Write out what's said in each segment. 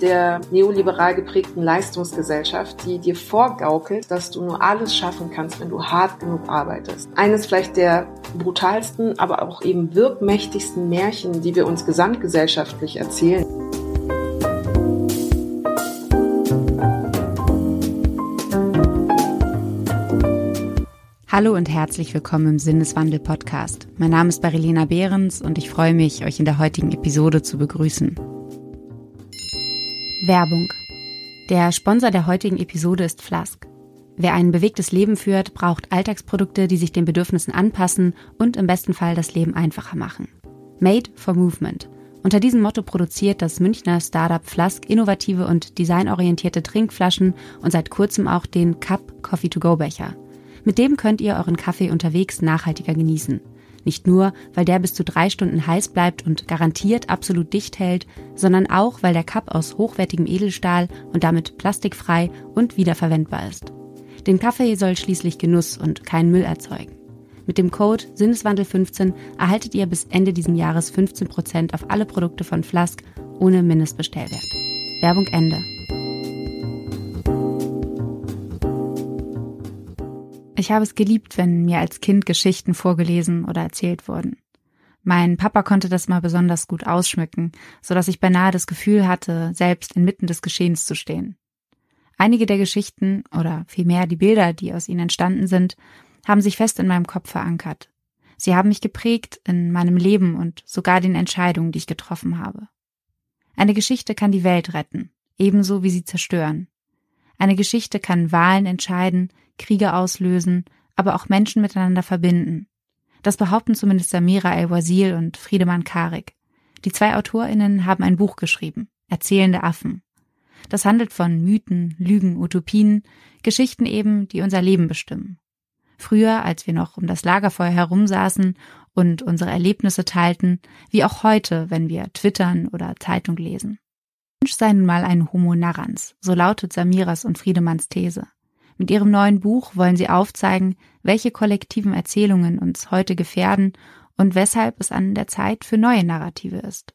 Der neoliberal geprägten Leistungsgesellschaft, die dir vorgaukelt, dass du nur alles schaffen kannst, wenn du hart genug arbeitest. Eines vielleicht der brutalsten, aber auch eben wirkmächtigsten Märchen, die wir uns gesamtgesellschaftlich erzählen. Hallo und herzlich willkommen im Sinneswandel Podcast. Mein Name ist Barilena Behrens und ich freue mich, euch in der heutigen Episode zu begrüßen. Werbung. Der Sponsor der heutigen Episode ist Flask. Wer ein bewegtes Leben führt, braucht Alltagsprodukte, die sich den Bedürfnissen anpassen und im besten Fall das Leben einfacher machen. Made for Movement. Unter diesem Motto produziert das Münchner Startup Flask innovative und designorientierte Trinkflaschen und seit kurzem auch den Cup Coffee to Go Becher. Mit dem könnt ihr euren Kaffee unterwegs nachhaltiger genießen. Nicht nur, weil der bis zu drei Stunden heiß bleibt und garantiert absolut dicht hält, sondern auch, weil der Cup aus hochwertigem Edelstahl und damit plastikfrei und wiederverwendbar ist. Den Kaffee soll schließlich Genuss und keinen Müll erzeugen. Mit dem Code Sinneswandel15 erhaltet ihr bis Ende diesen Jahres 15% auf alle Produkte von Flask ohne Mindestbestellwert. Werbung Ende. Ich habe es geliebt, wenn mir als Kind Geschichten vorgelesen oder erzählt wurden. Mein Papa konnte das mal besonders gut ausschmücken, so dass ich beinahe das Gefühl hatte, selbst inmitten des Geschehens zu stehen. Einige der Geschichten oder vielmehr die Bilder, die aus ihnen entstanden sind, haben sich fest in meinem Kopf verankert. Sie haben mich geprägt in meinem Leben und sogar den Entscheidungen, die ich getroffen habe. Eine Geschichte kann die Welt retten, ebenso wie sie zerstören. Eine Geschichte kann Wahlen entscheiden, Kriege auslösen, aber auch Menschen miteinander verbinden. Das behaupten zumindest Samira El-Wazil und Friedemann Karik. Die zwei AutorInnen haben ein Buch geschrieben, Erzählende Affen. Das handelt von Mythen, Lügen, Utopien, Geschichten eben, die unser Leben bestimmen. Früher, als wir noch um das Lagerfeuer herumsaßen und unsere Erlebnisse teilten, wie auch heute, wenn wir twittern oder Zeitung lesen. Mensch sei nun mal ein Homo narrans, so lautet Samiras und Friedemanns These. Mit ihrem neuen Buch wollen sie aufzeigen, welche kollektiven Erzählungen uns heute gefährden und weshalb es an der Zeit für neue Narrative ist.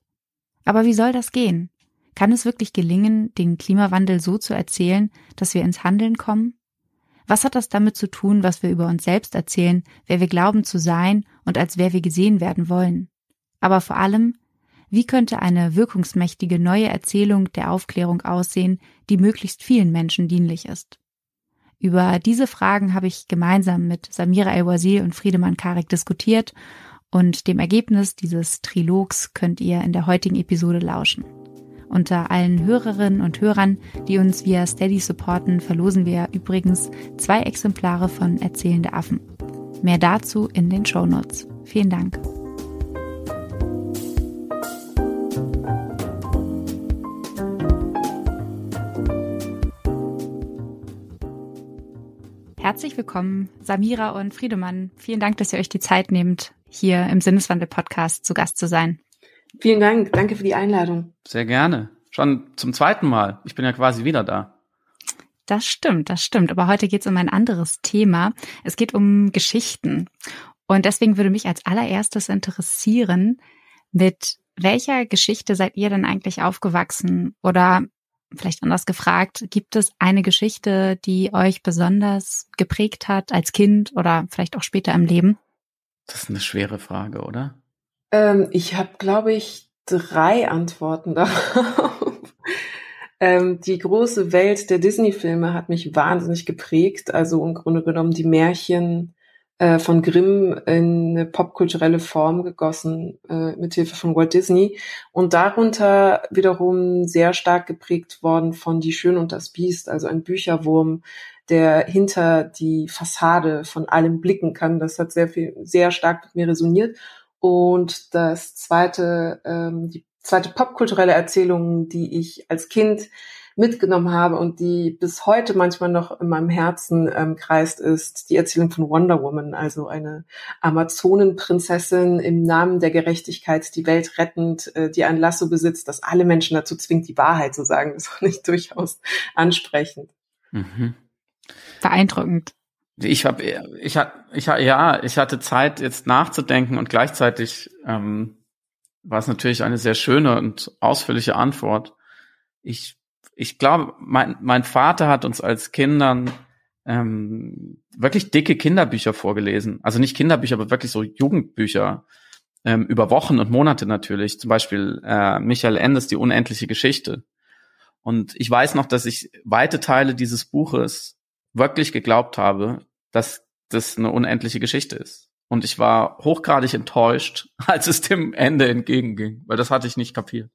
Aber wie soll das gehen? Kann es wirklich gelingen, den Klimawandel so zu erzählen, dass wir ins Handeln kommen? Was hat das damit zu tun, was wir über uns selbst erzählen, wer wir glauben zu sein und als wer wir gesehen werden wollen? Aber vor allem, wie könnte eine wirkungsmächtige neue Erzählung der Aufklärung aussehen, die möglichst vielen Menschen dienlich ist? Über diese Fragen habe ich gemeinsam mit Samira El-Wazir und Friedemann Karik diskutiert und dem Ergebnis dieses Trilogs könnt ihr in der heutigen Episode lauschen. Unter allen Hörerinnen und Hörern, die uns via Steady supporten, verlosen wir übrigens zwei Exemplare von Erzählende Affen. Mehr dazu in den Shownotes. Vielen Dank. Herzlich willkommen, Samira und Friedemann. Vielen Dank, dass ihr euch die Zeit nehmt, hier im Sinneswandel-Podcast zu Gast zu sein. Vielen Dank. Danke für die Einladung. Sehr gerne. Schon zum zweiten Mal. Ich bin ja quasi wieder da. Das stimmt, das stimmt. Aber heute geht es um ein anderes Thema. Es geht um Geschichten. Und deswegen würde mich als allererstes interessieren, mit welcher Geschichte seid ihr denn eigentlich aufgewachsen? Oder vielleicht anders gefragt, gibt es eine Geschichte, die euch besonders geprägt hat als Kind oder vielleicht auch später im Leben? Das ist eine schwere Frage, oder? Ähm, ich habe, glaube ich, drei Antworten darauf. ähm, die große Welt der Disney-Filme hat mich wahnsinnig geprägt. Also im Grunde genommen die Märchen, äh, von Grimm in eine popkulturelle Form gegossen, äh, mit Hilfe von Walt Disney. Und darunter wiederum sehr stark geprägt worden von Die Schön und das Biest, also ein Bücherwurm, der hinter die Fassade von allem blicken kann. Das hat sehr viel, sehr stark mit mir resoniert. Und das zweite, ähm, die zweite popkulturelle Erzählung, die ich als Kind mitgenommen habe und die bis heute manchmal noch in meinem Herzen ähm, kreist, ist die Erzählung von Wonder Woman, also eine Amazonenprinzessin im Namen der Gerechtigkeit die Welt rettend, äh, die ein Lasso besitzt, das alle Menschen dazu zwingt, die Wahrheit zu sagen. Das fand ich durchaus ansprechend. Mhm. Beeindruckend. Ich habe, ich hatte, ich ja, ich hatte Zeit jetzt nachzudenken und gleichzeitig ähm, war es natürlich eine sehr schöne und ausführliche Antwort ich, ich glaube, mein, mein Vater hat uns als Kindern ähm, wirklich dicke Kinderbücher vorgelesen. Also nicht Kinderbücher, aber wirklich so Jugendbücher ähm, über Wochen und Monate natürlich. Zum Beispiel äh, Michael Endes Die unendliche Geschichte. Und ich weiß noch, dass ich weite Teile dieses Buches wirklich geglaubt habe, dass das eine unendliche Geschichte ist. Und ich war hochgradig enttäuscht, als es dem Ende entgegenging, weil das hatte ich nicht kapiert.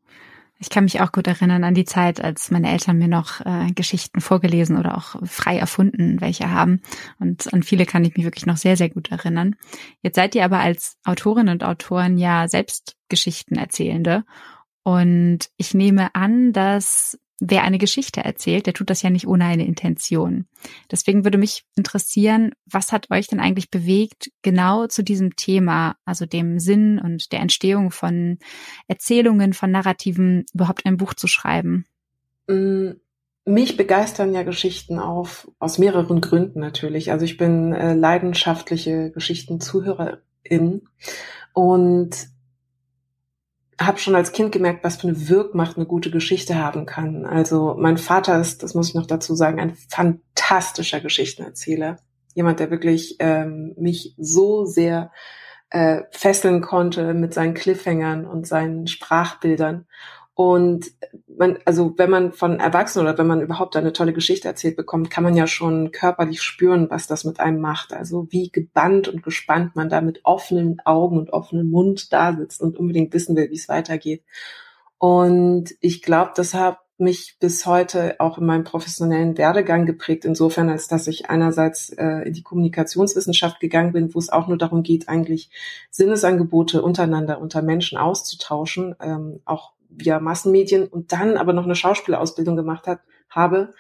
Ich kann mich auch gut erinnern an die Zeit, als meine Eltern mir noch äh, Geschichten vorgelesen oder auch frei erfunden welche haben. Und an viele kann ich mich wirklich noch sehr, sehr gut erinnern. Jetzt seid ihr aber als Autorinnen und Autoren ja selbst Geschichten erzählende. Und ich nehme an, dass wer eine Geschichte erzählt, der tut das ja nicht ohne eine Intention. Deswegen würde mich interessieren, was hat euch denn eigentlich bewegt, genau zu diesem Thema, also dem Sinn und der Entstehung von Erzählungen, von Narrativen, überhaupt ein Buch zu schreiben? Mm, mich begeistern ja Geschichten auf, aus mehreren Gründen natürlich. Also ich bin äh, leidenschaftliche Geschichtenzuhörerin und habe schon als Kind gemerkt, was für eine Wirkmacht eine gute Geschichte haben kann. Also mein Vater ist, das muss ich noch dazu sagen, ein fantastischer Geschichtenerzähler. Jemand, der wirklich ähm, mich so sehr äh, fesseln konnte mit seinen Cliffhangern und seinen Sprachbildern. Und man, also wenn man von Erwachsenen oder wenn man überhaupt eine tolle Geschichte erzählt bekommt, kann man ja schon körperlich spüren, was das mit einem macht. Also wie gebannt und gespannt man da mit offenen Augen und offenem Mund da sitzt und unbedingt wissen will, wie es weitergeht. Und ich glaube, das hat mich bis heute auch in meinem professionellen Werdegang geprägt, insofern, als dass ich einerseits äh, in die Kommunikationswissenschaft gegangen bin, wo es auch nur darum geht, eigentlich Sinnesangebote untereinander, unter Menschen auszutauschen, ähm, auch via Massenmedien und dann aber noch eine Schauspielausbildung gemacht hat, habe,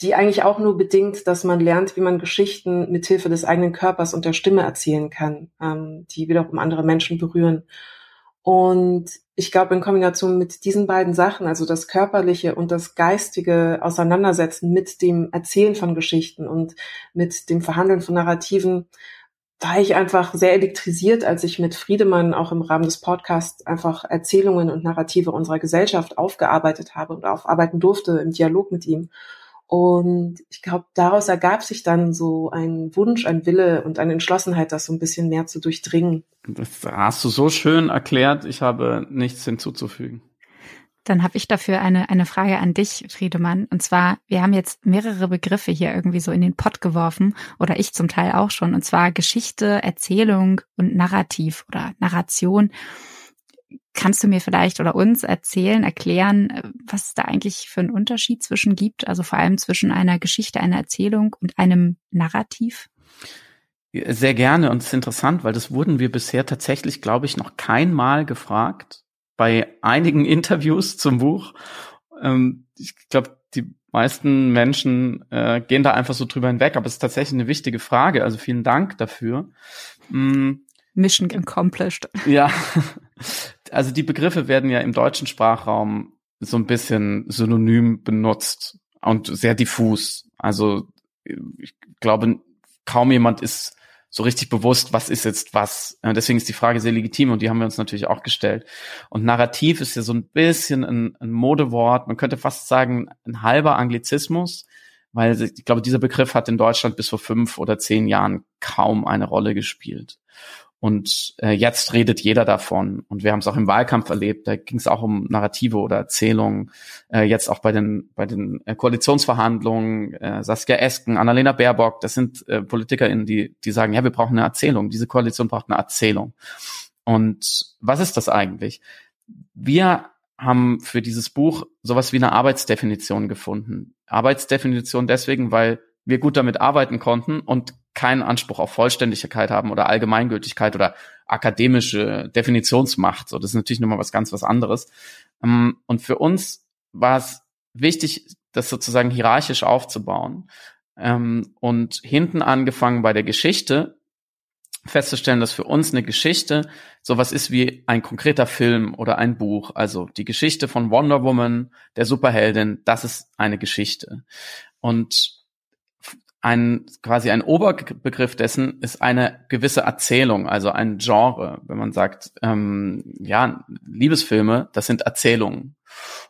die eigentlich auch nur bedingt, dass man lernt, wie man Geschichten mithilfe des eigenen Körpers und der Stimme erzählen kann, ähm, die wiederum andere Menschen berühren. Und ich glaube, in Kombination mit diesen beiden Sachen, also das körperliche und das geistige Auseinandersetzen mit dem Erzählen von Geschichten und mit dem Verhandeln von Narrativen, war ich einfach sehr elektrisiert, als ich mit Friedemann auch im Rahmen des Podcasts einfach Erzählungen und Narrative unserer Gesellschaft aufgearbeitet habe und aufarbeiten durfte im Dialog mit ihm. Und ich glaube, daraus ergab sich dann so ein Wunsch, ein Wille und eine Entschlossenheit, das so ein bisschen mehr zu durchdringen. Das hast du so schön erklärt. Ich habe nichts hinzuzufügen. Dann habe ich dafür eine, eine Frage an dich, Friedemann. Und zwar, wir haben jetzt mehrere Begriffe hier irgendwie so in den Pott geworfen, oder ich zum Teil auch schon, und zwar Geschichte, Erzählung und Narrativ oder Narration. Kannst du mir vielleicht oder uns erzählen, erklären, was es da eigentlich für einen Unterschied zwischen gibt? Also vor allem zwischen einer Geschichte, einer Erzählung und einem Narrativ? Sehr gerne und es ist interessant, weil das wurden wir bisher tatsächlich, glaube ich, noch kein Mal gefragt bei einigen Interviews zum Buch. Ähm, ich glaube, die meisten Menschen äh, gehen da einfach so drüber hinweg, aber es ist tatsächlich eine wichtige Frage. Also vielen Dank dafür. Mm. Mission accomplished. Ja, also die Begriffe werden ja im deutschen Sprachraum so ein bisschen synonym benutzt und sehr diffus. Also ich glaube, kaum jemand ist so richtig bewusst, was ist jetzt was. Deswegen ist die Frage sehr legitim und die haben wir uns natürlich auch gestellt. Und Narrativ ist ja so ein bisschen ein, ein Modewort, man könnte fast sagen, ein halber Anglizismus, weil ich glaube, dieser Begriff hat in Deutschland bis vor fünf oder zehn Jahren kaum eine Rolle gespielt. Und äh, jetzt redet jeder davon. Und wir haben es auch im Wahlkampf erlebt. Da ging es auch um Narrative oder Erzählungen. Äh, jetzt auch bei den bei den äh, Koalitionsverhandlungen. Äh, Saskia Esken, Annalena Baerbock, das sind äh, PolitikerInnen, die die sagen, ja, wir brauchen eine Erzählung. Diese Koalition braucht eine Erzählung. Und was ist das eigentlich? Wir haben für dieses Buch sowas wie eine Arbeitsdefinition gefunden. Arbeitsdefinition deswegen, weil wir gut damit arbeiten konnten und keinen Anspruch auf Vollständigkeit haben oder Allgemeingültigkeit oder akademische Definitionsmacht. So, das ist natürlich nochmal was ganz was anderes. Ähm, und für uns war es wichtig, das sozusagen hierarchisch aufzubauen. Ähm, und hinten angefangen bei der Geschichte festzustellen, dass für uns eine Geschichte sowas ist wie ein konkreter Film oder ein Buch. Also die Geschichte von Wonder Woman, der Superheldin, das ist eine Geschichte. Und ein quasi ein Oberbegriff dessen ist eine gewisse Erzählung, also ein Genre. Wenn man sagt, ähm, ja, Liebesfilme, das sind Erzählungen.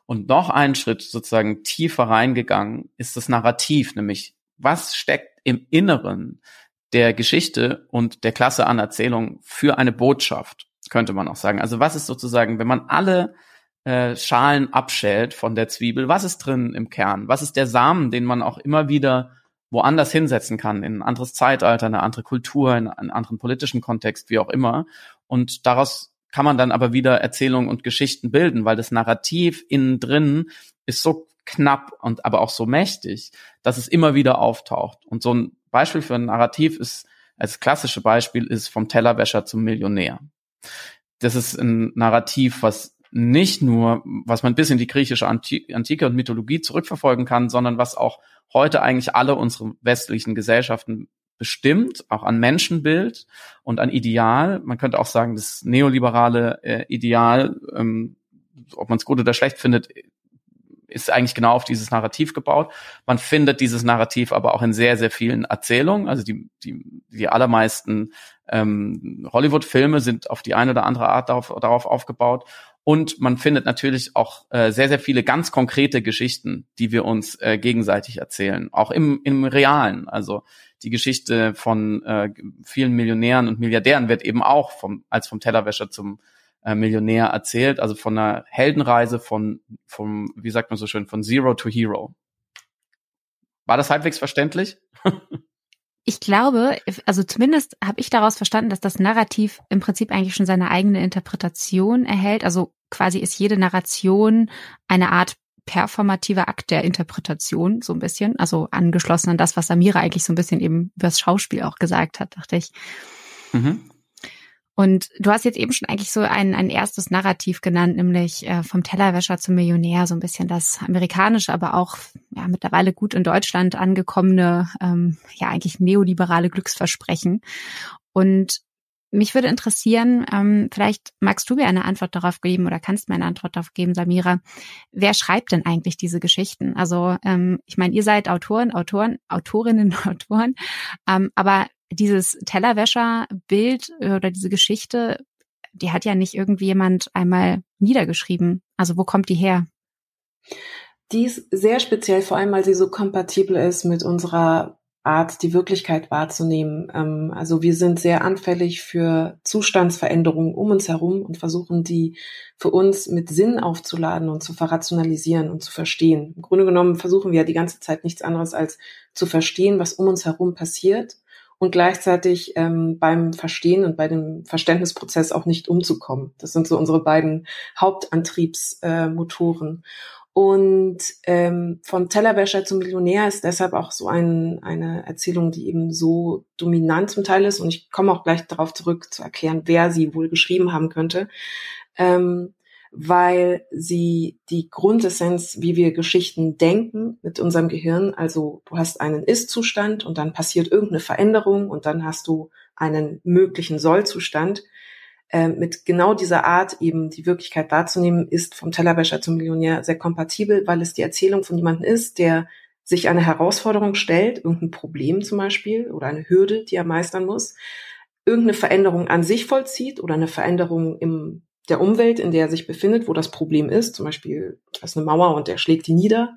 Und noch einen Schritt sozusagen tiefer reingegangen ist das Narrativ, nämlich was steckt im Inneren der Geschichte und der Klasse an Erzählung für eine Botschaft, könnte man auch sagen. Also was ist sozusagen, wenn man alle äh, Schalen abschält von der Zwiebel, was ist drin im Kern? Was ist der Samen, den man auch immer wieder woanders hinsetzen kann, in ein anderes Zeitalter, eine andere Kultur, in einen anderen politischen Kontext, wie auch immer. Und daraus kann man dann aber wieder Erzählungen und Geschichten bilden, weil das Narrativ innen drin ist so knapp und aber auch so mächtig, dass es immer wieder auftaucht. Und so ein Beispiel für ein Narrativ ist, als klassische Beispiel ist vom Tellerwäscher zum Millionär. Das ist ein Narrativ, was nicht nur, was man bis in die griechische Antike und Mythologie zurückverfolgen kann, sondern was auch heute eigentlich alle unsere westlichen Gesellschaften bestimmt, auch an Menschenbild und an Ideal. Man könnte auch sagen, das neoliberale äh, Ideal, ähm, ob man es gut oder schlecht findet, ist eigentlich genau auf dieses Narrativ gebaut. Man findet dieses Narrativ aber auch in sehr, sehr vielen Erzählungen. Also die, die, die allermeisten ähm, Hollywood-Filme sind auf die eine oder andere Art darauf, darauf aufgebaut. Und man findet natürlich auch äh, sehr, sehr viele ganz konkrete Geschichten, die wir uns äh, gegenseitig erzählen, auch im, im Realen. Also die Geschichte von äh, vielen Millionären und Milliardären wird eben auch vom, als vom Tellerwäscher zum äh, Millionär erzählt, also von einer Heldenreise von, vom, wie sagt man so schön, von Zero to Hero. War das halbwegs verständlich? Ich glaube, also zumindest habe ich daraus verstanden, dass das Narrativ im Prinzip eigentlich schon seine eigene Interpretation erhält. Also quasi ist jede Narration eine Art performativer Akt der Interpretation, so ein bisschen. Also angeschlossen an das, was Samira eigentlich so ein bisschen eben über das Schauspiel auch gesagt hat, dachte ich. Mhm. Und du hast jetzt eben schon eigentlich so ein, ein erstes Narrativ genannt, nämlich äh, vom Tellerwäscher zum Millionär, so ein bisschen das amerikanische, aber auch ja, mittlerweile gut in Deutschland angekommene, ähm, ja eigentlich neoliberale Glücksversprechen. Und mich würde interessieren, ähm, vielleicht magst du mir eine Antwort darauf geben oder kannst mir eine Antwort darauf geben, Samira. Wer schreibt denn eigentlich diese Geschichten? Also ähm, ich meine, ihr seid Autoren, Autoren, Autorinnen, Autoren, ähm, aber dieses Tellerwäscher-Bild oder diese Geschichte, die hat ja nicht irgendwie jemand einmal niedergeschrieben. Also wo kommt die her? Die ist sehr speziell, vor allem weil sie so kompatibel ist mit unserer Art, die Wirklichkeit wahrzunehmen. Ähm, also wir sind sehr anfällig für Zustandsveränderungen um uns herum und versuchen die für uns mit Sinn aufzuladen und zu verrationalisieren und zu verstehen. Im Grunde genommen versuchen wir ja die ganze Zeit nichts anderes als zu verstehen, was um uns herum passiert und gleichzeitig ähm, beim Verstehen und bei dem Verständnisprozess auch nicht umzukommen. Das sind so unsere beiden Hauptantriebsmotoren. Äh, und ähm, vom Tellerwäscher zum Millionär ist deshalb auch so ein, eine Erzählung, die eben so dominant zum Teil ist. Und ich komme auch gleich darauf zurück zu erklären, wer sie wohl geschrieben haben könnte. Ähm, weil sie die Grundessenz, wie wir Geschichten denken mit unserem Gehirn, also du hast einen Ist-Zustand und dann passiert irgendeine Veränderung und dann hast du einen möglichen Soll-Zustand. Äh, mit genau dieser Art eben die Wirklichkeit wahrzunehmen, ist vom Tellerwäscher zum Millionär sehr kompatibel, weil es die Erzählung von jemandem ist, der sich eine Herausforderung stellt, irgendein Problem zum Beispiel oder eine Hürde, die er meistern muss, irgendeine Veränderung an sich vollzieht oder eine Veränderung im der Umwelt, in der er sich befindet, wo das Problem ist. Zum Beispiel, da ist eine Mauer und der schlägt die nieder.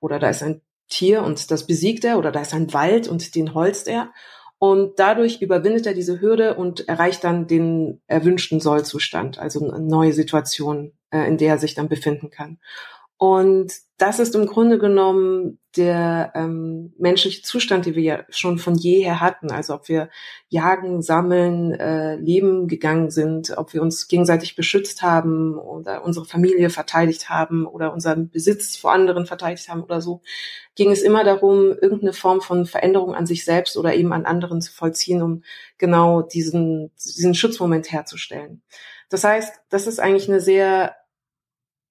Oder da ist ein Tier und das besiegt er. Oder da ist ein Wald und den holzt er. Und dadurch überwindet er diese Hürde und erreicht dann den erwünschten Sollzustand, also eine neue Situation, äh, in der er sich dann befinden kann. Und das ist im Grunde genommen der ähm, menschliche Zustand, den wir ja schon von jeher hatten. Also ob wir jagen, sammeln, äh, leben gegangen sind, ob wir uns gegenseitig beschützt haben oder unsere Familie verteidigt haben oder unseren Besitz vor anderen verteidigt haben oder so, ging es immer darum, irgendeine Form von Veränderung an sich selbst oder eben an anderen zu vollziehen, um genau diesen, diesen Schutzmoment herzustellen. Das heißt, das ist eigentlich eine sehr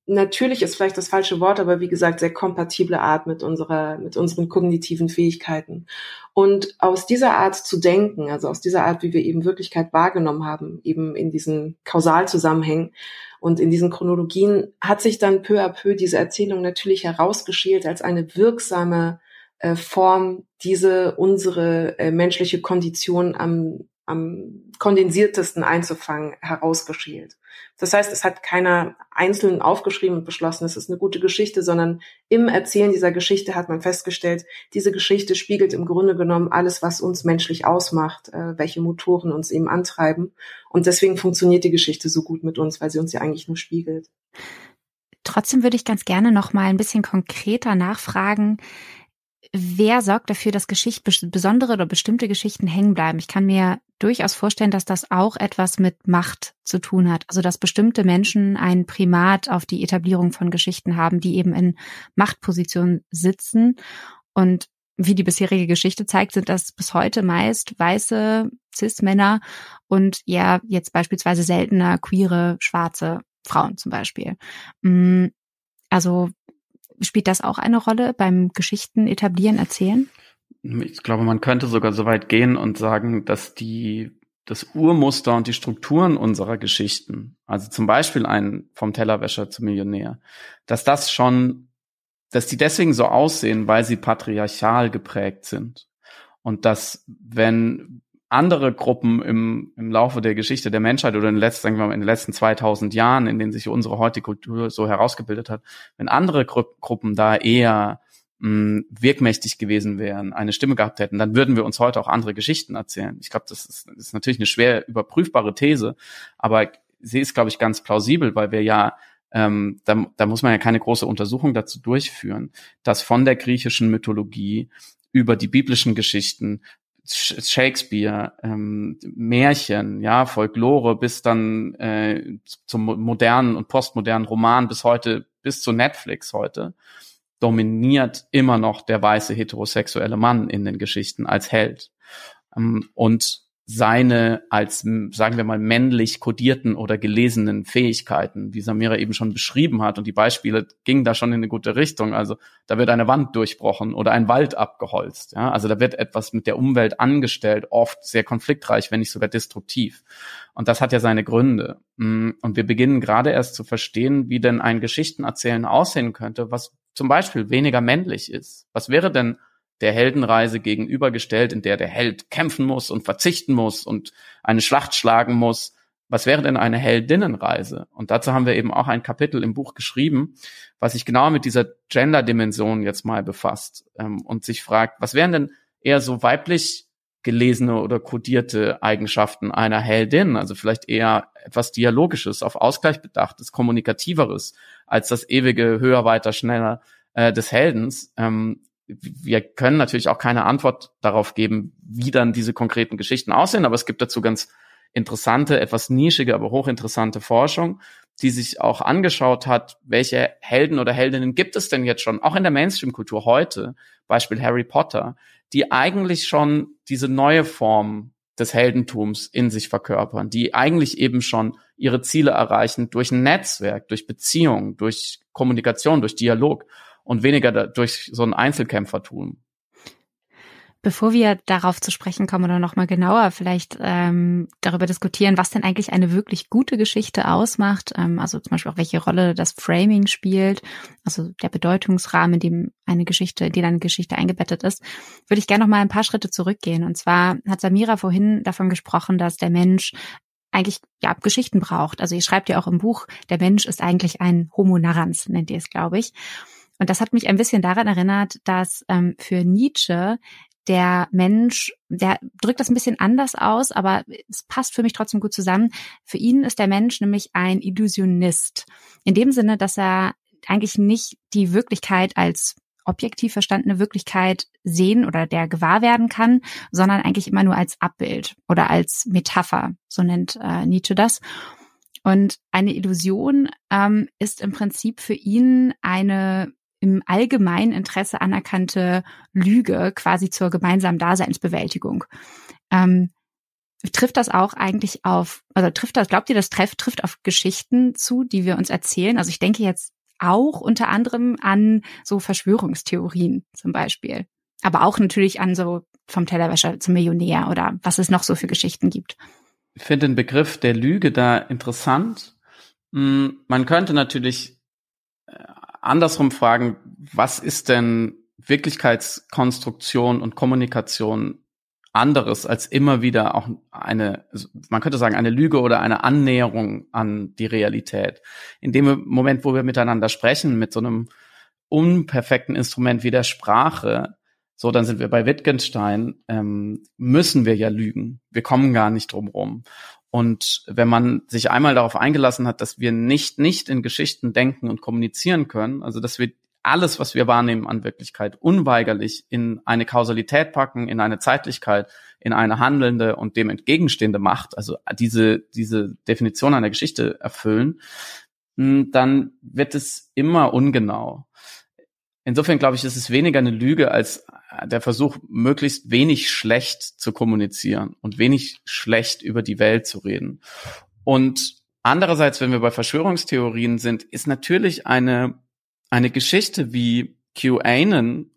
natürlich ist vielleicht das falsche Wort, aber wie gesagt, sehr kompatible Art mit unserer, mit unseren kognitiven Fähigkeiten. Und aus dieser Art zu denken, also aus dieser Art, wie wir eben Wirklichkeit wahrgenommen haben, eben in diesen Kausalzusammenhängen und in diesen Chronologien, hat sich dann peu à peu diese Erzählung natürlich herausgeschält als eine wirksame äh, Form diese unsere äh, menschliche Kondition am, am kondensiertesten einzufangen herausgeschält. Das heißt, es hat keiner einzeln aufgeschrieben und beschlossen, es ist eine gute Geschichte, sondern im Erzählen dieser Geschichte hat man festgestellt, diese Geschichte spiegelt im Grunde genommen alles, was uns menschlich ausmacht, äh, welche Motoren uns eben antreiben. Und deswegen funktioniert die Geschichte so gut mit uns, weil sie uns ja eigentlich nur spiegelt. Trotzdem würde ich ganz gerne noch mal ein bisschen konkreter nachfragen, wer sorgt dafür, dass Geschichte, besondere oder bestimmte Geschichten hängen bleiben? Ich kann mir durchaus vorstellen, dass das auch etwas mit Macht zu tun hat. Also, dass bestimmte Menschen ein Primat auf die Etablierung von Geschichten haben, die eben in Machtpositionen sitzen. Und wie die bisherige Geschichte zeigt, sind das bis heute meist weiße Cis-Männer und ja, jetzt beispielsweise seltener queere, schwarze Frauen zum Beispiel. Mm, also spielt das auch eine Rolle beim Geschichten etablieren, erzählen? Ich glaube, man könnte sogar so weit gehen und sagen, dass die das Urmuster und die Strukturen unserer Geschichten, also zum Beispiel ein vom Tellerwäscher zum Millionär, dass das schon, dass die deswegen so aussehen, weil sie patriarchal geprägt sind. Und dass, wenn andere Gruppen im, im Laufe der Geschichte der Menschheit oder in den letzten, sagen wir mal, in den letzten 2000 Jahren, in denen sich unsere heutige Kultur so herausgebildet hat, wenn andere Gru Gruppen da eher mh, hm, wirkmächtig gewesen wären, eine Stimme gehabt hätten, dann würden wir uns heute auch andere Geschichten erzählen. Ich glaube, das ist, das ist natürlich eine schwer überprüfbare These, aber sie ist, glaube ich, ganz plausibel, weil wir ja ähm, da, da muss man ja keine große Untersuchung dazu durchführen, dass von der griechischen Mythologie über die biblischen Geschichten Shakespeare, ähm, Märchen, ja, Folklore bis dann äh, zum modernen und postmodernen Roman bis heute, bis zu Netflix heute, dominiert immer noch der weiße heterosexuelle Mann in den Geschichten als Held. Ähm, und seine als, sagen wir mal, männlich kodierten oder gelesenen Fähigkeiten, wie Samira eben schon beschrieben hat. Und die Beispiele gingen da schon in eine gute Richtung. Also da wird eine Wand durchbrochen oder ein Wald abgeholzt. Ja? Also da wird etwas mit der Umwelt angestellt, oft sehr konfliktreich, wenn nicht sogar destruktiv. Und das hat ja seine Gründe. Mm, und wir beginnen gerade erst zu verstehen, wie denn ein Geschichtenerzählen aussehen könnte, was zum Beispiel weniger männlich ist. Was wäre denn der Heldenreise gegenübergestellt, in der der Held kämpfen muss und verzichten muss und eine Schlacht schlagen muss. Was wäre denn eine Heldinnenreise? Und dazu haben wir eben auch ein Kapitel im Buch geschrieben, was sich genau mit dieser Gender-Dimension jetzt mal befasst ähm, und sich fragt, was wären denn eher so weiblich gelesene oder kodierte Eigenschaften einer Heldin, also vielleicht eher etwas Dialogisches, auf Ausgleich bedachtes, kommunikativeres, als das ewige höher, weiter, schneller äh, des Heldens. Ähm, wir können natürlich auch keine Antwort darauf geben, wie dann diese konkreten Geschichten aussehen, aber es gibt dazu ganz interessante, etwas nischige, aber hochinteressante Forschung, die sich auch angeschaut hat, welche Helden oder Heldinnen gibt es denn jetzt schon, auch in der Mainstream-Kultur heute, Beispiel Harry Potter, die eigentlich schon diese neue Form des Heldentums in sich verkörpern, die eigentlich eben schon ihre Ziele erreichen durch ein Netzwerk, durch Beziehung, durch Kommunikation, durch Dialog und weniger durch so ein Einzelkämpfertum. Bevor wir darauf zu sprechen kommen oder nochmal genauer vielleicht ähm, darüber diskutieren, was denn eigentlich eine wirklich gute Geschichte ausmacht, ähm, also zum Beispiel auch welche Rolle das Framing spielt, also der Bedeutungsrahmen, in dem eine Geschichte, in den eine Geschichte eingebettet ist, würde ich gerne noch mal ein paar Schritte zurückgehen. Und zwar hat Samira vorhin davon gesprochen, dass der Mensch eigentlich ja Geschichten braucht. Also ihr schreibt ja auch im Buch, der Mensch ist eigentlich ein Homo narrans, nennt ihr es, glaube ich. Und das hat mich ein bisschen daran erinnert, dass ähm, für Nietzsche der Mensch, der drückt das ein bisschen anders aus, aber es passt für mich trotzdem gut zusammen. Für ihn ist der Mensch nämlich ein Illusionist. In dem Sinne, dass er eigentlich nicht die Wirklichkeit als objektiv verstandene Wirklichkeit sehen oder der gewahr werden kann, sondern eigentlich immer nur als Abbild oder als Metapher, so nennt äh, Nietzsche das. Und eine Illusion ähm, ist im Prinzip für ihn eine im allgemeinen Interesse anerkannte Lüge quasi zur gemeinsamen Daseinsbewältigung. Ähm, trifft das auch eigentlich auf, also trifft das, glaubt ihr, das treff, trifft auf Geschichten zu, die wir uns erzählen? Also ich denke jetzt auch unter anderem an so Verschwörungstheorien zum Beispiel. Aber auch natürlich an so vom Tellerwäscher zum Millionär oder was es noch so für Geschichten gibt. Ich finde den Begriff der Lüge da interessant. Hm, man könnte natürlich andersrum fragen, was ist denn Wirklichkeitskonstruktion und Kommunikation anderes als immer wieder auch eine, man könnte sagen, eine Lüge oder eine Annäherung an die Realität. In dem Moment, wo wir miteinander sprechen, mit so einem unperfekten Instrument wie der Sprache, so, dann sind wir bei Wittgenstein, ähm, müssen wir ja lügen. Wir kommen gar nicht drum rum. Und wenn man sich einmal darauf eingelassen hat, dass wir nicht, nicht in Geschichten denken und kommunizieren können, also dass wir alles, was wir wahrnehmen an Wirklichkeit, unweigerlich in eine Kausalität packen, in eine Zeitlichkeit, in eine handelnde und dem entgegenstehende Macht, also diese, diese Definition einer Geschichte erfüllen, hm, dann wird es immer ungenau. Insofern glaube ich, ist es weniger eine Lüge als der Versuch, möglichst wenig schlecht zu kommunizieren und wenig schlecht über die Welt zu reden. Und andererseits, wenn wir bei Verschwörungstheorien sind, ist natürlich eine eine Geschichte wie QAnon,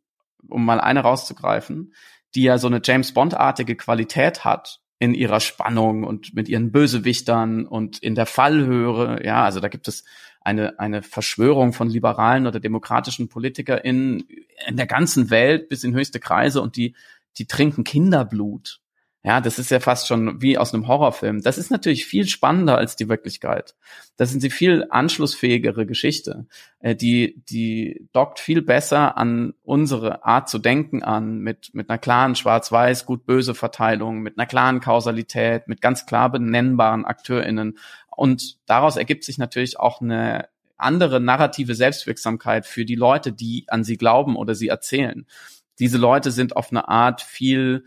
um mal eine rauszugreifen, die ja so eine James Bond-artige Qualität hat in ihrer Spannung und mit ihren Bösewichtern und in der Fallhöhe. Ja, also da gibt es eine, eine Verschwörung von liberalen oder demokratischen PolitikerInnen in der ganzen Welt bis in höchste Kreise und die, die trinken Kinderblut. Ja, das ist ja fast schon wie aus einem Horrorfilm. Das ist natürlich viel spannender als die Wirklichkeit. Das sind sie viel anschlussfähigere Geschichte. Äh, die, die dockt viel besser an unsere Art zu denken an, mit, mit einer klaren Schwarz-Weiß, gut-böse Verteilung, mit einer klaren Kausalität, mit ganz klar benennbaren AkteurInnen. Und daraus ergibt sich natürlich auch eine andere narrative Selbstwirksamkeit für die Leute, die an sie glauben oder sie erzählen. Diese Leute sind auf eine Art viel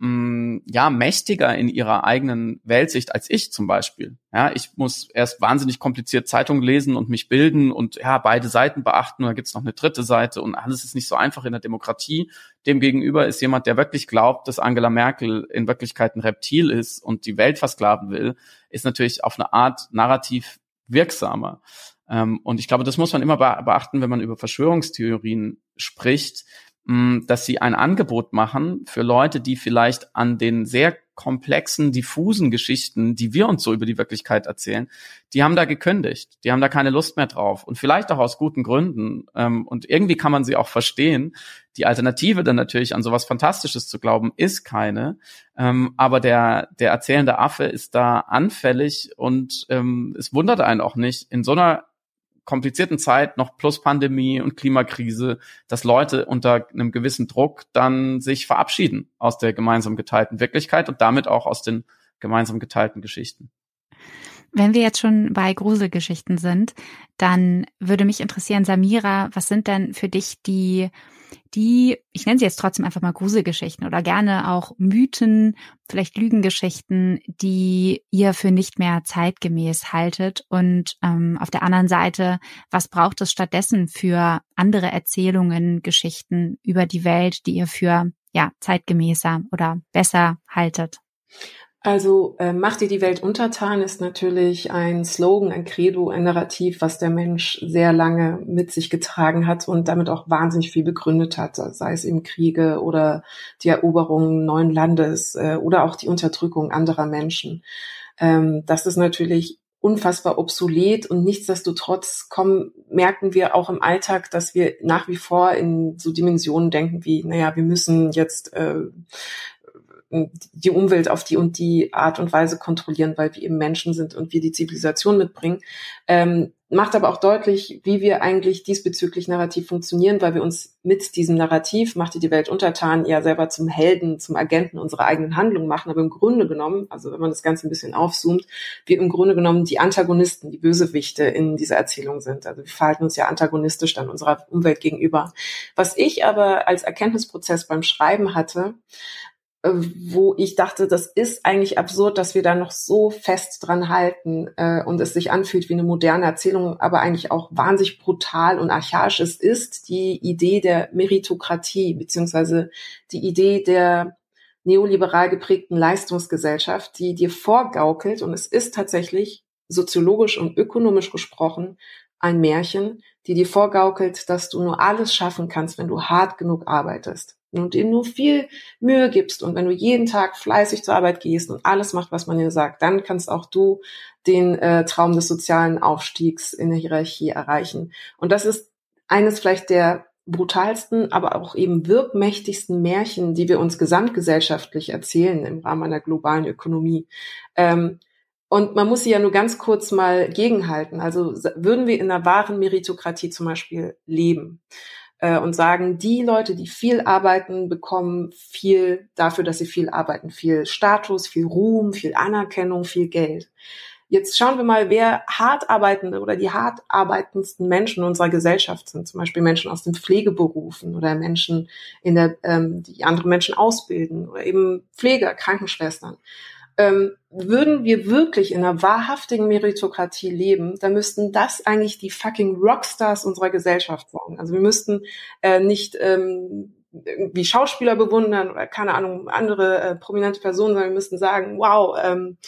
ja mächtiger in ihrer eigenen Weltsicht als ich zum Beispiel. Ja, ich muss erst wahnsinnig kompliziert Zeitung lesen und mich bilden und ja beide Seiten beachten. Und da gibt's noch eine dritte Seite und alles ist nicht so einfach in der Demokratie. Demgegenüber ist jemand, der wirklich glaubt, dass Angela Merkel in Wirklichkeit ein Reptil ist und die Welt versklaven will, ist natürlich auf eine Art narrativ wirksamer. Ähm, und ich glaube, das muss man immer beachten, wenn man über Verschwörungstheorien spricht, dass sie ein Angebot machen für Leute, die vielleicht an den sehr komplexen, diffusen Geschichten, die wir uns so über die Wirklichkeit erzählen, die haben da gekündigt, die haben da keine Lust mehr drauf und vielleicht auch aus guten Gründen. Ähm, und irgendwie kann man sie auch verstehen. Die Alternative dann natürlich an sowas Fantastisches zu glauben, ist keine. Ähm, aber der, der erzählende Affe ist da anfällig und ähm, es wundert einen auch nicht, in so einer komplizierten Zeit noch plus Pandemie und Klimakrise, dass Leute unter einem gewissen Druck dann sich verabschieden aus der gemeinsam geteilten Wirklichkeit und damit auch aus den gemeinsam geteilten Geschichten. Wenn wir jetzt schon bei Gruselgeschichten sind, dann würde mich interessieren, Samira, was sind denn für dich die die, ich nenne sie jetzt trotzdem einfach mal Gruselgeschichten oder gerne auch Mythen, vielleicht Lügengeschichten, die ihr für nicht mehr zeitgemäß haltet. Und ähm, auf der anderen Seite, was braucht es stattdessen für andere Erzählungen, Geschichten über die Welt, die ihr für ja zeitgemäßer oder besser haltet? Also äh, macht dir die Welt untertan ist natürlich ein Slogan, ein Credo, ein Narrativ, was der Mensch sehr lange mit sich getragen hat und damit auch wahnsinnig viel begründet hat, sei es eben Kriege oder die Eroberung neuen Landes äh, oder auch die Unterdrückung anderer Menschen. Ähm, das ist natürlich unfassbar obsolet und nichtsdestotrotz kommen, merken wir auch im Alltag, dass wir nach wie vor in so Dimensionen denken wie, naja, wir müssen jetzt äh, die Umwelt auf die und die Art und Weise kontrollieren, weil wir eben Menschen sind und wir die Zivilisation mitbringen. Ähm, macht aber auch deutlich, wie wir eigentlich diesbezüglich narrativ funktionieren, weil wir uns mit diesem Narrativ, macht die Welt untertan, ja selber zum Helden, zum Agenten unserer eigenen Handlung machen. Aber im Grunde genommen, also wenn man das Ganze ein bisschen aufzoomt, wir im Grunde genommen die Antagonisten, die Bösewichte in dieser Erzählung sind. Also wir verhalten uns ja antagonistisch dann unserer Umwelt gegenüber. Was ich aber als Erkenntnisprozess beim Schreiben hatte, wo ich dachte, das ist eigentlich absurd, dass wir da noch so fest dran halten äh, und es sich anfühlt wie eine moderne Erzählung, aber eigentlich auch wahnsinnig brutal und archaisch es ist, die Idee der Meritokratie beziehungsweise die Idee der neoliberal geprägten Leistungsgesellschaft, die dir vorgaukelt, und es ist tatsächlich soziologisch und ökonomisch gesprochen ein Märchen, die dir vorgaukelt, dass du nur alles schaffen kannst, wenn du hart genug arbeitest und dir nur viel Mühe gibst und wenn du jeden Tag fleißig zur Arbeit gehst und alles macht, was man dir sagt, dann kannst auch du den äh, Traum des sozialen Aufstiegs in der Hierarchie erreichen. Und das ist eines vielleicht der brutalsten, aber auch eben wirkmächtigsten Märchen, die wir uns gesamtgesellschaftlich erzählen im Rahmen einer globalen Ökonomie. Ähm, und man muss sie ja nur ganz kurz mal gegenhalten. Also würden wir in einer wahren Meritokratie zum Beispiel leben äh, und sagen, die Leute, die viel arbeiten, bekommen viel dafür, dass sie viel arbeiten, viel Status, viel Ruhm, viel Anerkennung, viel Geld. Jetzt schauen wir mal, wer hart arbeitende oder die hart arbeitendsten Menschen unserer Gesellschaft sind. Zum Beispiel Menschen aus den Pflegeberufen oder Menschen, in der, ähm, die andere Menschen ausbilden oder eben Pfleger, Krankenschwestern. Ähm, würden wir wirklich in einer wahrhaftigen Meritokratie leben, dann müssten das eigentlich die fucking Rockstars unserer Gesellschaft sein. Also wir müssten äh, nicht ähm, irgendwie Schauspieler bewundern oder keine Ahnung, andere äh, prominente Personen, sondern wir müssten sagen, wow, ähm,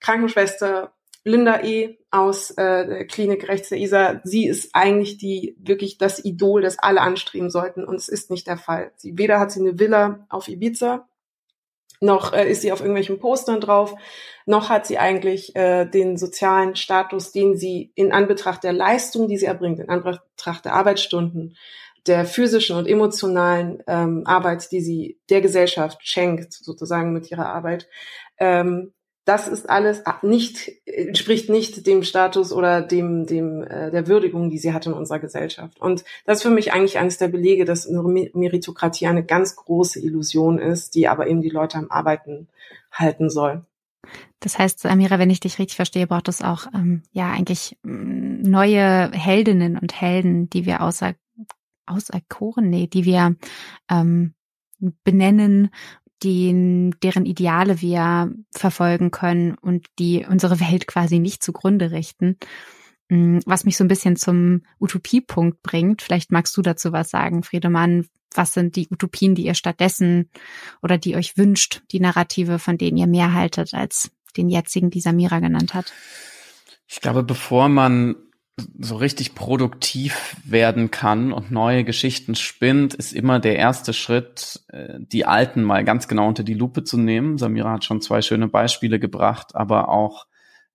Krankenschwester Linda E. aus äh, der Klinik rechts der ISA, sie ist eigentlich die wirklich das Idol, das alle anstreben sollten und es ist nicht der Fall. Sie, weder hat sie eine Villa auf Ibiza, noch äh, ist sie auf irgendwelchen Postern drauf, noch hat sie eigentlich äh, den sozialen Status, den sie in Anbetracht der Leistung, die sie erbringt, in Anbetracht der Arbeitsstunden, der physischen und emotionalen ähm, Arbeit, die sie der Gesellschaft schenkt, sozusagen mit ihrer Arbeit, ähm, das ist alles nicht, entspricht nicht dem Status oder dem, dem, äh, der Würdigung, die sie hat in unserer Gesellschaft. Und das ist für mich eigentlich eines der Belege, dass eine Meritokratie eine ganz große Illusion ist, die aber eben die Leute am Arbeiten halten soll. Das heißt, Amira, wenn ich dich richtig verstehe, braucht es auch ähm, ja eigentlich mm, neue Heldinnen und Helden, die wir außer auserkoren, nee, die wir ähm, benennen die, deren Ideale wir verfolgen können und die unsere Welt quasi nicht zugrunde richten. Mm, was mich so ein bisschen zum Utopiepunkt bringt. Vielleicht magst du dazu was sagen, Friedemann. Was sind die Utopien, die ihr stattdessen oder die euch wünscht, die Narrative, von denen ihr mehr haltet als den jetzigen, die Samira genannt hat? Ich glaube, bevor man so richtig produktiv werden kann und neue Geschichten spinnt, ist immer der erste Schritt, äh, die alten mal ganz genau unter die Lupe zu nehmen. Samira hat schon zwei schöne Beispiele gebracht, aber auch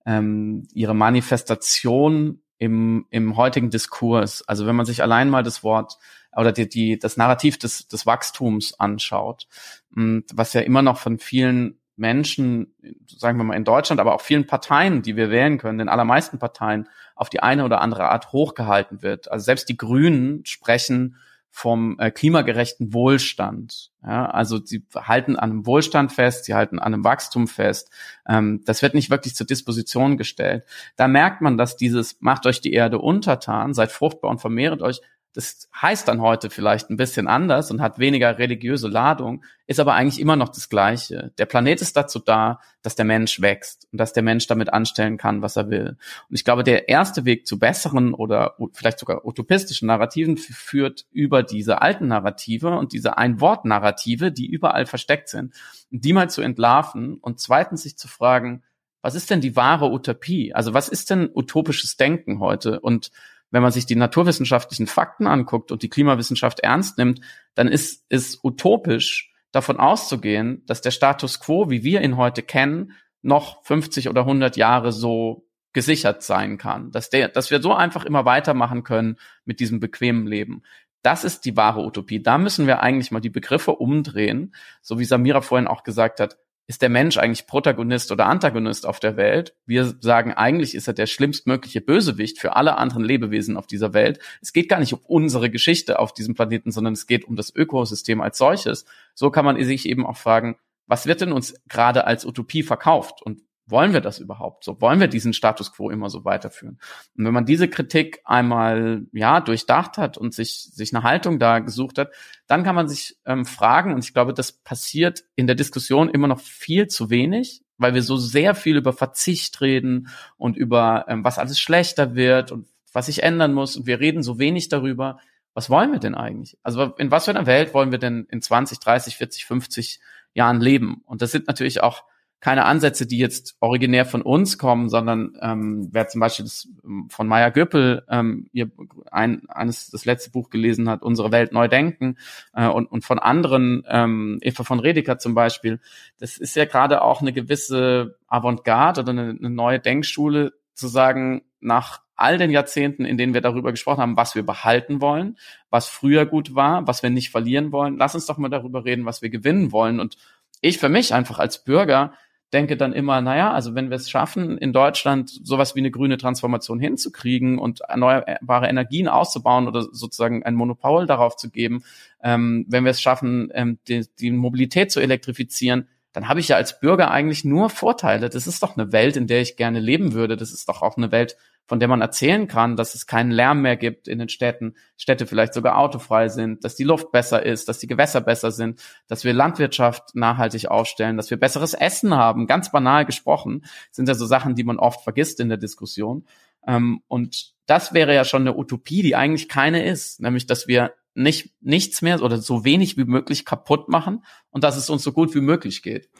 ähm, ihre Manifestation im, im heutigen Diskurs. Also wenn man sich allein mal das Wort oder die, die, das Narrativ des, des Wachstums anschaut, was ja immer noch von vielen Menschen, sagen wir mal in Deutschland, aber auch vielen Parteien, die wir wählen können, den allermeisten Parteien, auf die eine oder andere Art hochgehalten wird. Also selbst die Grünen sprechen vom äh, klimagerechten Wohlstand. Ja, also sie halten an einem Wohlstand fest, sie halten an einem Wachstum fest. Ähm, das wird nicht wirklich zur Disposition gestellt. Da merkt man, dass dieses macht euch die Erde untertan, seid fruchtbar und vermehret euch, das heißt dann heute vielleicht ein bisschen anders und hat weniger religiöse Ladung, ist aber eigentlich immer noch das Gleiche. Der Planet ist dazu da, dass der Mensch wächst und dass der Mensch damit anstellen kann, was er will. Und ich glaube, der erste Weg zu besseren oder vielleicht sogar utopistischen Narrativen führt über diese alten Narrative und diese Ein-Wort-Narrative, die überall versteckt sind, die mal zu entlarven und zweitens sich zu fragen, was ist denn die wahre Utopie? Also was ist denn utopisches Denken heute? Und wenn man sich die naturwissenschaftlichen Fakten anguckt und die Klimawissenschaft ernst nimmt, dann ist es utopisch, davon auszugehen, dass der Status quo, wie wir ihn heute kennen, noch 50 oder 100 Jahre so gesichert sein kann, dass der, dass wir so einfach immer weitermachen können mit diesem bequemen Leben. Das ist die wahre Utopie. Da müssen wir eigentlich mal die Begriffe umdrehen, so wie Samira vorhin auch gesagt hat ist der Mensch eigentlich Protagonist oder Antagonist auf der Welt? Wir sagen, eigentlich ist er der schlimmstmögliche Bösewicht für alle anderen Lebewesen auf dieser Welt. Es geht gar nicht um unsere Geschichte auf diesem Planeten, sondern es geht um das Ökosystem als solches. So kann man sich eben auch fragen, was wird denn uns gerade als Utopie verkauft und wollen wir das überhaupt so? Wollen wir diesen Status quo immer so weiterführen? Und wenn man diese Kritik einmal ja durchdacht hat und sich sich eine Haltung da gesucht hat, dann kann man sich ähm, fragen und ich glaube, das passiert in der Diskussion immer noch viel zu wenig, weil wir so sehr viel über Verzicht reden und über ähm, was alles schlechter wird und was sich ändern muss und wir reden so wenig darüber, was wollen wir denn eigentlich? Also in was für einer Welt wollen wir denn in 20, 30, 40, 50 Jahren leben? Und das sind natürlich auch keine Ansätze, die jetzt originär von uns kommen, sondern ähm, wer zum Beispiel das, ähm, von Maya Göppel ähm, ihr ein, eines das letzte Buch gelesen hat, Unsere Welt neu denken äh, und, und von anderen, ähm, Eva von Redeker zum Beispiel, das ist ja gerade auch eine gewisse Avantgarde oder eine, eine neue Denkschule zu sagen, nach all den Jahrzehnten, in denen wir darüber gesprochen haben, was wir behalten wollen, was früher gut war, was wir nicht verlieren wollen. Lass uns doch mal darüber reden, was wir gewinnen wollen. Und ich für mich einfach als Bürger denke dann immer, naja, also wenn wir es schaffen, in Deutschland sowas wie eine grüne Transformation hinzukriegen und erneuerbare Energien auszubauen oder sozusagen ein Monopol darauf zu geben, ähm, wenn wir es schaffen, ähm, die, die Mobilität zu elektrifizieren, dann habe ich ja als Bürger eigentlich nur Vorteile. Das ist doch eine Welt, in der ich gerne leben würde. Das ist doch auch eine Welt, von der man erzählen kann, dass es keinen Lärm mehr gibt in den Städten, Städte vielleicht sogar autofrei sind, dass die Luft besser ist, dass die Gewässer besser sind, dass wir Landwirtschaft nachhaltig aufstellen, dass wir besseres Essen haben. Ganz banal gesprochen sind ja so Sachen, die man oft vergisst in der Diskussion. Ähm, und das wäre ja schon eine Utopie, die eigentlich keine ist, nämlich dass wir nicht nichts mehr oder so wenig wie möglich kaputt machen und dass es uns so gut wie möglich geht.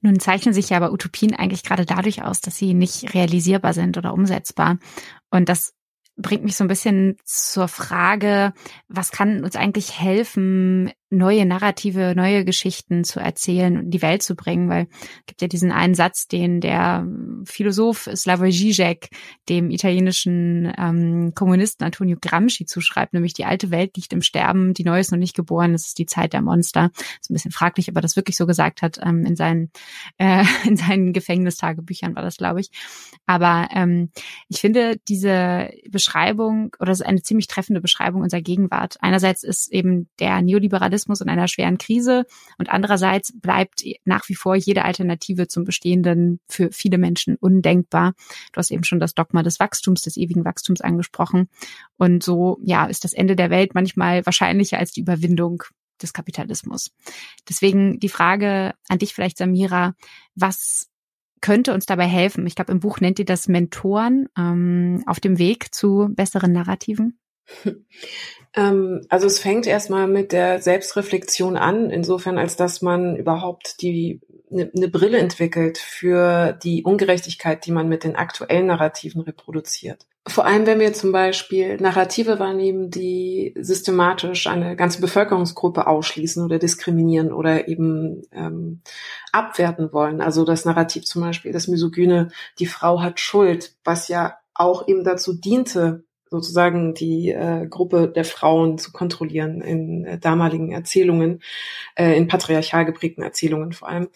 Nun zeichnen sich ja aber Utopien eigentlich gerade dadurch aus, dass sie nicht realisierbar sind oder umsetzbar. Und das bringt mich so ein bisschen zur Frage, was kann uns eigentlich helfen, neue Narrative, neue Geschichten zu erzählen und die Welt zu bringen, weil es gibt ja diesen einen Satz, den der Philosoph Slavoj Žižek dem italienischen ähm, Kommunisten Antonio Gramsci zuschreibt, nämlich die alte Welt liegt im Sterben, die neue ist noch nicht geboren, es ist die Zeit der Monster. Ist ein bisschen fraglich, ob er das wirklich so gesagt hat. Ähm, in seinen äh, in seinen Gefängnistagebüchern war das, glaube ich. Aber ähm, ich finde diese Beschreibung oder es ist eine ziemlich treffende Beschreibung unserer Gegenwart. Einerseits ist eben der Neoliberalismus Kapitalismus in einer schweren Krise und andererseits bleibt nach wie vor jede Alternative zum Bestehenden für viele Menschen undenkbar. Du hast eben schon das Dogma des Wachstums, des ewigen Wachstums angesprochen. Und so, ja, ist das Ende der Welt manchmal wahrscheinlicher als die Überwindung des Kapitalismus. Deswegen die Frage an dich vielleicht, Samira, was könnte uns dabei helfen? Ich glaube, im Buch nennt ihr das Mentoren ähm, auf dem Weg zu besseren Narrativen. Ähm, also es fängt erstmal mit der Selbstreflexion an, insofern als dass man überhaupt die eine ne Brille entwickelt für die Ungerechtigkeit, die man mit den aktuellen Narrativen reproduziert. Vor allem, wenn wir zum Beispiel Narrative wahrnehmen, die systematisch eine ganze Bevölkerungsgruppe ausschließen oder diskriminieren oder eben ähm, abwerten wollen. Also das Narrativ zum Beispiel, das Misogyne, die Frau hat Schuld, was ja auch eben dazu diente, sozusagen die äh, Gruppe der Frauen zu kontrollieren in äh, damaligen Erzählungen, äh, in patriarchal geprägten Erzählungen vor allem.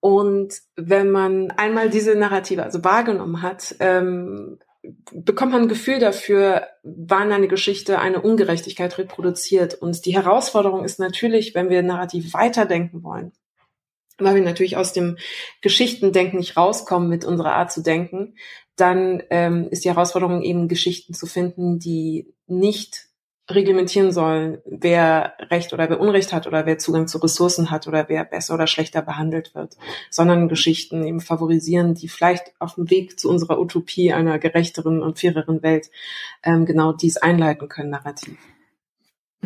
Und wenn man einmal diese Narrative also wahrgenommen hat, ähm, bekommt man ein Gefühl dafür, wann eine Geschichte eine Ungerechtigkeit reproduziert. Und die Herausforderung ist natürlich, wenn wir narrativ weiterdenken wollen, weil wir natürlich aus dem Geschichtendenken nicht rauskommen mit unserer Art zu denken, dann ähm, ist die Herausforderung eben Geschichten zu finden, die nicht reglementieren sollen, wer Recht oder wer Unrecht hat oder wer Zugang zu Ressourcen hat oder wer besser oder schlechter behandelt wird, sondern Geschichten eben favorisieren, die vielleicht auf dem Weg zu unserer Utopie einer gerechteren und faireren Welt ähm, genau dies einleiten können, narrativ.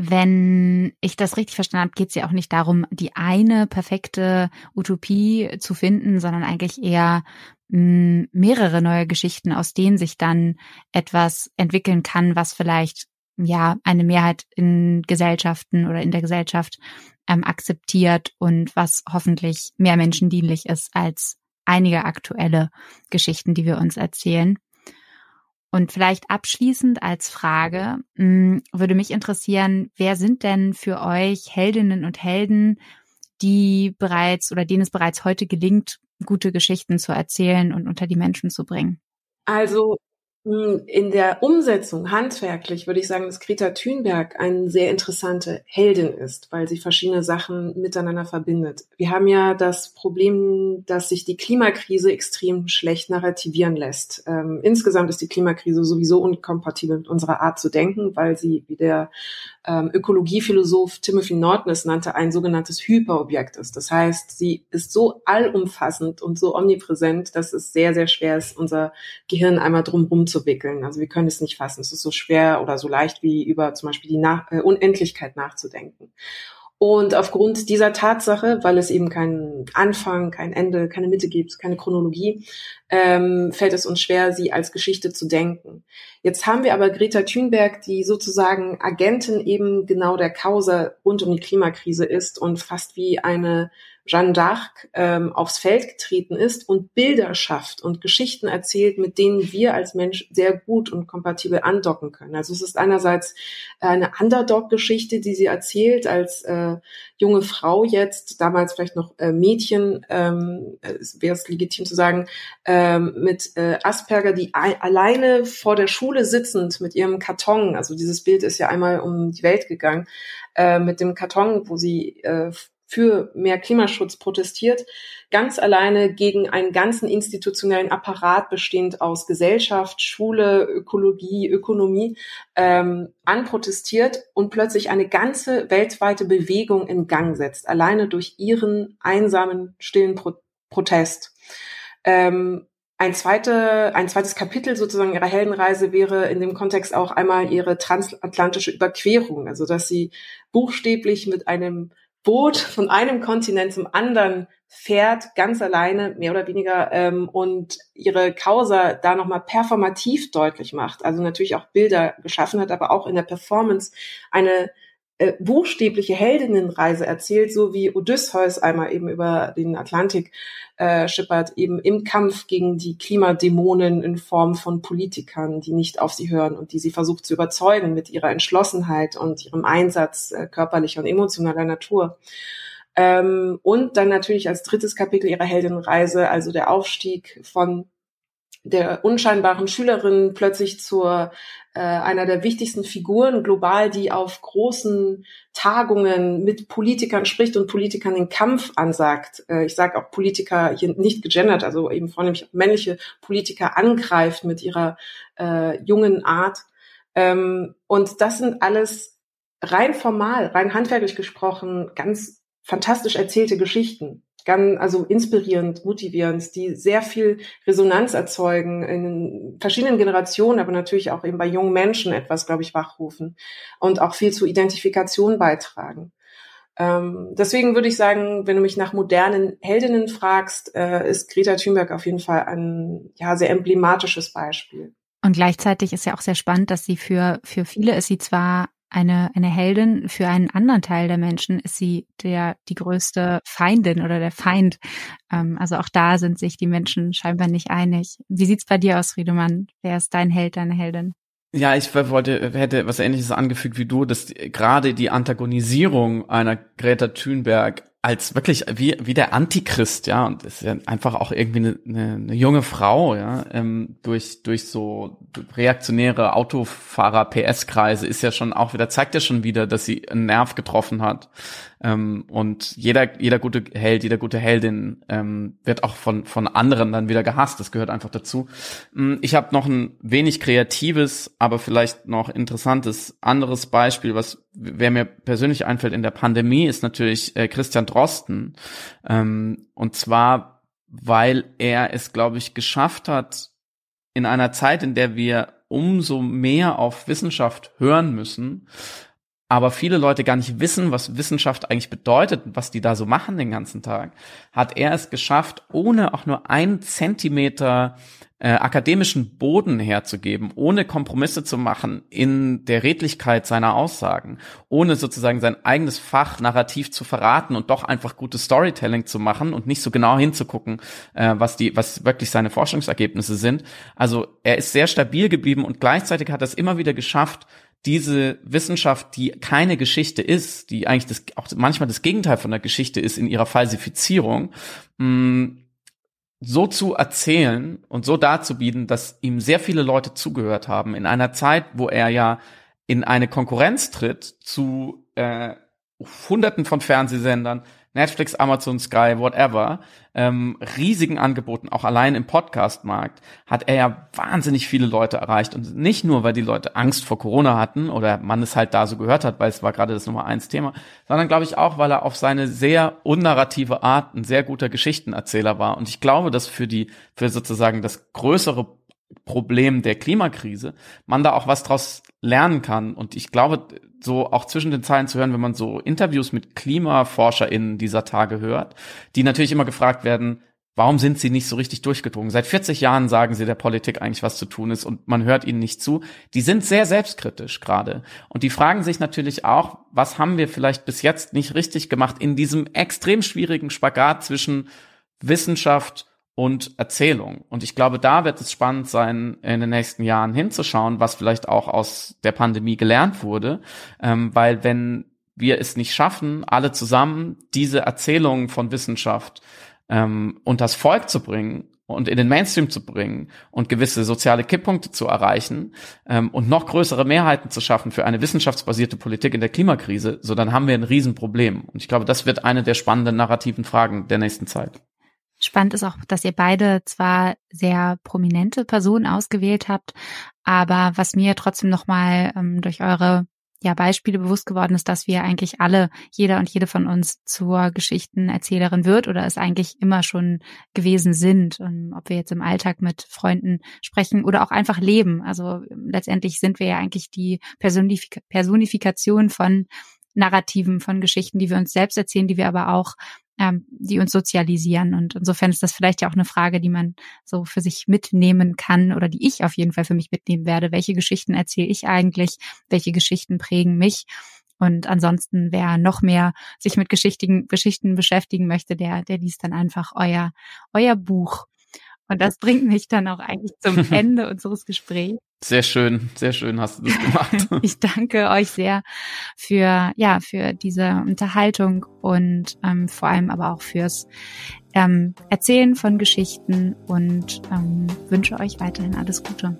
Wenn ich das richtig verstanden habe, geht es ja auch nicht darum, die eine perfekte Utopie zu finden, sondern eigentlich eher mehrere neue Geschichten, aus denen sich dann etwas entwickeln kann, was vielleicht ja eine Mehrheit in Gesellschaften oder in der Gesellschaft ähm, akzeptiert und was hoffentlich mehr Menschen dienlich ist als einige aktuelle Geschichten, die wir uns erzählen. Und vielleicht abschließend als Frage mh, würde mich interessieren, wer sind denn für euch Heldinnen und Helden, die bereits oder denen es bereits heute gelingt, gute Geschichten zu erzählen und unter die Menschen zu bringen? Also in der Umsetzung handwerklich würde ich sagen, dass Greta Thunberg eine sehr interessante Heldin ist, weil sie verschiedene Sachen miteinander verbindet. Wir haben ja das Problem, dass sich die Klimakrise extrem schlecht narrativieren lässt. Ähm, insgesamt ist die Klimakrise sowieso unkompatibel mit unserer Art zu denken, weil sie, wie der ähm, Ökologiephilosoph Timothy Norton es nannte, ein sogenanntes Hyperobjekt ist. Das heißt, sie ist so allumfassend und so omnipräsent, dass es sehr, sehr schwer ist, unser Gehirn einmal drumherum zu wickeln. Also wir können es nicht fassen. Es ist so schwer oder so leicht wie über zum Beispiel die Nach äh, Unendlichkeit nachzudenken. Und aufgrund dieser Tatsache, weil es eben keinen Anfang, kein Ende, keine Mitte gibt, keine Chronologie, ähm, fällt es uns schwer, sie als Geschichte zu denken. Jetzt haben wir aber Greta Thunberg, die sozusagen Agentin eben genau der Causa rund um die Klimakrise ist und fast wie eine Jeanne d'Arc ähm, aufs Feld getreten ist und Bilder schafft und Geschichten erzählt, mit denen wir als Mensch sehr gut und kompatibel andocken können. Also es ist einerseits eine Underdog-Geschichte, die sie erzählt als äh, junge Frau jetzt, damals vielleicht noch äh, Mädchen, ähm, wäre es legitim zu sagen, ähm, mit äh, Asperger, die alleine vor der Schule sitzend mit ihrem Karton, also dieses Bild ist ja einmal um die Welt gegangen, äh, mit dem Karton, wo sie äh, für mehr Klimaschutz protestiert, ganz alleine gegen einen ganzen institutionellen Apparat bestehend aus Gesellschaft, Schule, Ökologie, Ökonomie ähm, anprotestiert und plötzlich eine ganze weltweite Bewegung in Gang setzt, alleine durch ihren einsamen, stillen Pro Protest. Ähm, ein, zweite, ein zweites Kapitel sozusagen ihrer Heldenreise wäre in dem Kontext auch einmal ihre transatlantische Überquerung, also dass sie buchstäblich mit einem Boot von einem Kontinent zum anderen fährt, ganz alleine, mehr oder weniger, ähm, und ihre Causa da nochmal performativ deutlich macht. Also natürlich auch Bilder geschaffen hat, aber auch in der Performance eine äh, buchstäbliche Heldinnenreise erzählt, so wie Odysseus einmal eben über den Atlantik äh, schippert, eben im Kampf gegen die Klimadämonen in Form von Politikern, die nicht auf sie hören und die sie versucht zu überzeugen mit ihrer Entschlossenheit und ihrem Einsatz äh, körperlicher und emotionaler Natur. Ähm, und dann natürlich als drittes Kapitel ihrer Heldinnenreise, also der Aufstieg von der unscheinbaren Schülerin plötzlich zur äh, einer der wichtigsten Figuren global, die auf großen Tagungen mit Politikern spricht und Politikern den Kampf ansagt. Äh, ich sage auch Politiker hier nicht gegendert, also eben vornehmlich männliche Politiker angreift mit ihrer äh, jungen Art. Ähm, und das sind alles rein formal, rein handwerklich gesprochen, ganz fantastisch erzählte Geschichten ganz, also inspirierend, motivierend, die sehr viel Resonanz erzeugen in verschiedenen Generationen, aber natürlich auch eben bei jungen Menschen etwas, glaube ich, wachrufen und auch viel zur Identifikation beitragen. Ähm, deswegen würde ich sagen, wenn du mich nach modernen Heldinnen fragst, äh, ist Greta Thunberg auf jeden Fall ein ja sehr emblematisches Beispiel. Und gleichzeitig ist ja auch sehr spannend, dass sie für, für viele ist sie zwar eine, eine Heldin, für einen anderen Teil der Menschen ist sie der, die größte Feindin oder der Feind. Ähm, also auch da sind sich die Menschen scheinbar nicht einig. Wie sieht's bei dir aus, Friedemann? Wer ist dein Held, deine Heldin? Ja, ich wollte, hätte was ähnliches angefügt wie du, dass gerade die Antagonisierung einer Greta Thunberg als wirklich wie, wie der Antichrist, ja, und ist ja einfach auch irgendwie eine, eine, eine junge Frau, ja, ähm, durch, durch so reaktionäre Autofahrer-PS-Kreise ist ja schon auch wieder, zeigt ja schon wieder, dass sie einen Nerv getroffen hat. Ähm, und jeder, jeder gute Held, jeder gute Heldin ähm, wird auch von, von anderen dann wieder gehasst. Das gehört einfach dazu. Ähm, ich habe noch ein wenig kreatives, aber vielleicht noch interessantes anderes Beispiel, was wer mir persönlich einfällt in der Pandemie, ist natürlich äh, Christian Drosten. Ähm, und zwar, weil er es, glaube ich, geschafft hat, in einer Zeit, in der wir umso mehr auf Wissenschaft hören müssen, aber viele Leute gar nicht wissen, was Wissenschaft eigentlich bedeutet was die da so machen den ganzen Tag, hat er es geschafft, ohne auch nur einen Zentimeter äh, akademischen Boden herzugeben, ohne Kompromisse zu machen in der Redlichkeit seiner Aussagen, ohne sozusagen sein eigenes Fach narrativ zu verraten und doch einfach gutes Storytelling zu machen und nicht so genau hinzugucken, äh, was die, was wirklich seine Forschungsergebnisse sind. Also er ist sehr stabil geblieben und gleichzeitig hat er es immer wieder geschafft, diese Wissenschaft, die keine Geschichte ist, die eigentlich das, auch manchmal das Gegenteil von der Geschichte ist in ihrer Falsifizierung, mm, so zu erzählen und so darzubieten, dass ihm sehr viele Leute zugehört haben in einer Zeit, wo er ja in eine Konkurrenz tritt zu äh, Hunderten von Fernsehsendern, Netflix, Amazon, Sky, whatever, ähm, riesigen Angeboten, auch allein im Podcast-Markt, hat er ja wahnsinnig viele Leute erreicht. Und nicht nur, weil die Leute Angst vor Corona hatten oder man es halt da so gehört hat, weil es war gerade das Nummer eins Thema, sondern glaube ich auch, weil er auf seine sehr unnarrative Art ein sehr guter Geschichtenerzähler war. Und ich glaube, dass für die, für sozusagen das größere Problem der Klimakrise man da auch was draus lernen kann. Und ich glaube, so auch zwischen den Zeilen zu hören, wenn man so Interviews mit KlimaforscherInnen dieser Tage hört, die natürlich immer gefragt werden, Warum sind sie nicht so richtig durchgedrungen? Seit 40 Jahren sagen sie der Politik eigentlich, was zu tun ist und man hört ihnen nicht zu. Die sind sehr selbstkritisch gerade. Und die fragen sich natürlich auch, was haben wir vielleicht bis jetzt nicht richtig gemacht in diesem extrem schwierigen Spagat zwischen Wissenschaft und Erzählung. Und ich glaube, da wird es spannend sein, in den nächsten Jahren hinzuschauen, was vielleicht auch aus der Pandemie gelernt wurde. Ähm, weil wenn wir es nicht schaffen, alle zusammen diese Erzählungen von Wissenschaft ähm, das Volk zu bringen und in den Mainstream zu bringen und gewisse soziale Kipppunkte zu erreichen ähm, und noch größere Mehrheiten zu schaffen für eine wissenschaftsbasierte Politik in der Klimakrise, so dann haben wir ein Riesenproblem. Und ich glaube, das wird eine der spannenden narrativen Fragen der nächsten Zeit. Spannend ist auch, dass ihr beide zwar sehr prominente Personen ausgewählt habt, aber was mir trotzdem nochmal ähm, durch eure ja, Beispiele bewusst geworden ist, dass wir eigentlich alle, jeder und jede von uns zur Geschichtenerzählerin wird oder es eigentlich immer schon gewesen sind. Und ob wir jetzt im Alltag mit Freunden sprechen oder auch einfach leben. Also letztendlich sind wir ja eigentlich die Personifik Personifikation von Narrativen, von Geschichten, die wir uns selbst erzählen, die wir aber auch ähm, die uns sozialisieren. Und insofern ist das vielleicht ja auch eine Frage, die man so für sich mitnehmen kann oder die ich auf jeden Fall für mich mitnehmen werde. Welche Geschichten erzähle ich eigentlich? Welche Geschichten prägen mich? Und ansonsten, wer noch mehr sich mit Geschichten, Geschichten beschäftigen möchte, der, der liest dann einfach euer, euer Buch. Und das bringt mich dann auch eigentlich zum Ende unseres Gesprächs. Sehr schön, sehr schön hast du das gemacht. ich danke euch sehr für ja für diese Unterhaltung und ähm, vor allem aber auch fürs ähm, Erzählen von Geschichten und ähm, wünsche euch weiterhin alles Gute.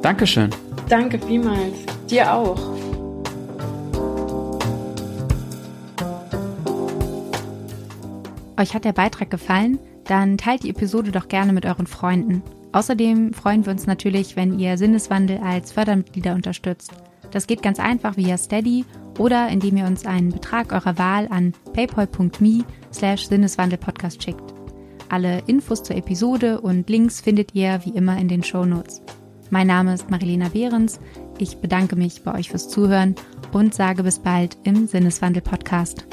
Dankeschön. Danke vielmals. Dir auch. Euch hat der Beitrag gefallen? Dann teilt die Episode doch gerne mit euren Freunden. Außerdem freuen wir uns natürlich, wenn ihr Sinneswandel als Fördermitglieder unterstützt. Das geht ganz einfach via Steady oder indem ihr uns einen Betrag eurer Wahl an paypal.me slash Sinneswandelpodcast schickt. Alle Infos zur Episode und Links findet ihr wie immer in den Show Notes. Mein Name ist Marilena Behrens. Ich bedanke mich bei euch fürs Zuhören und sage bis bald im Sinneswandel Podcast.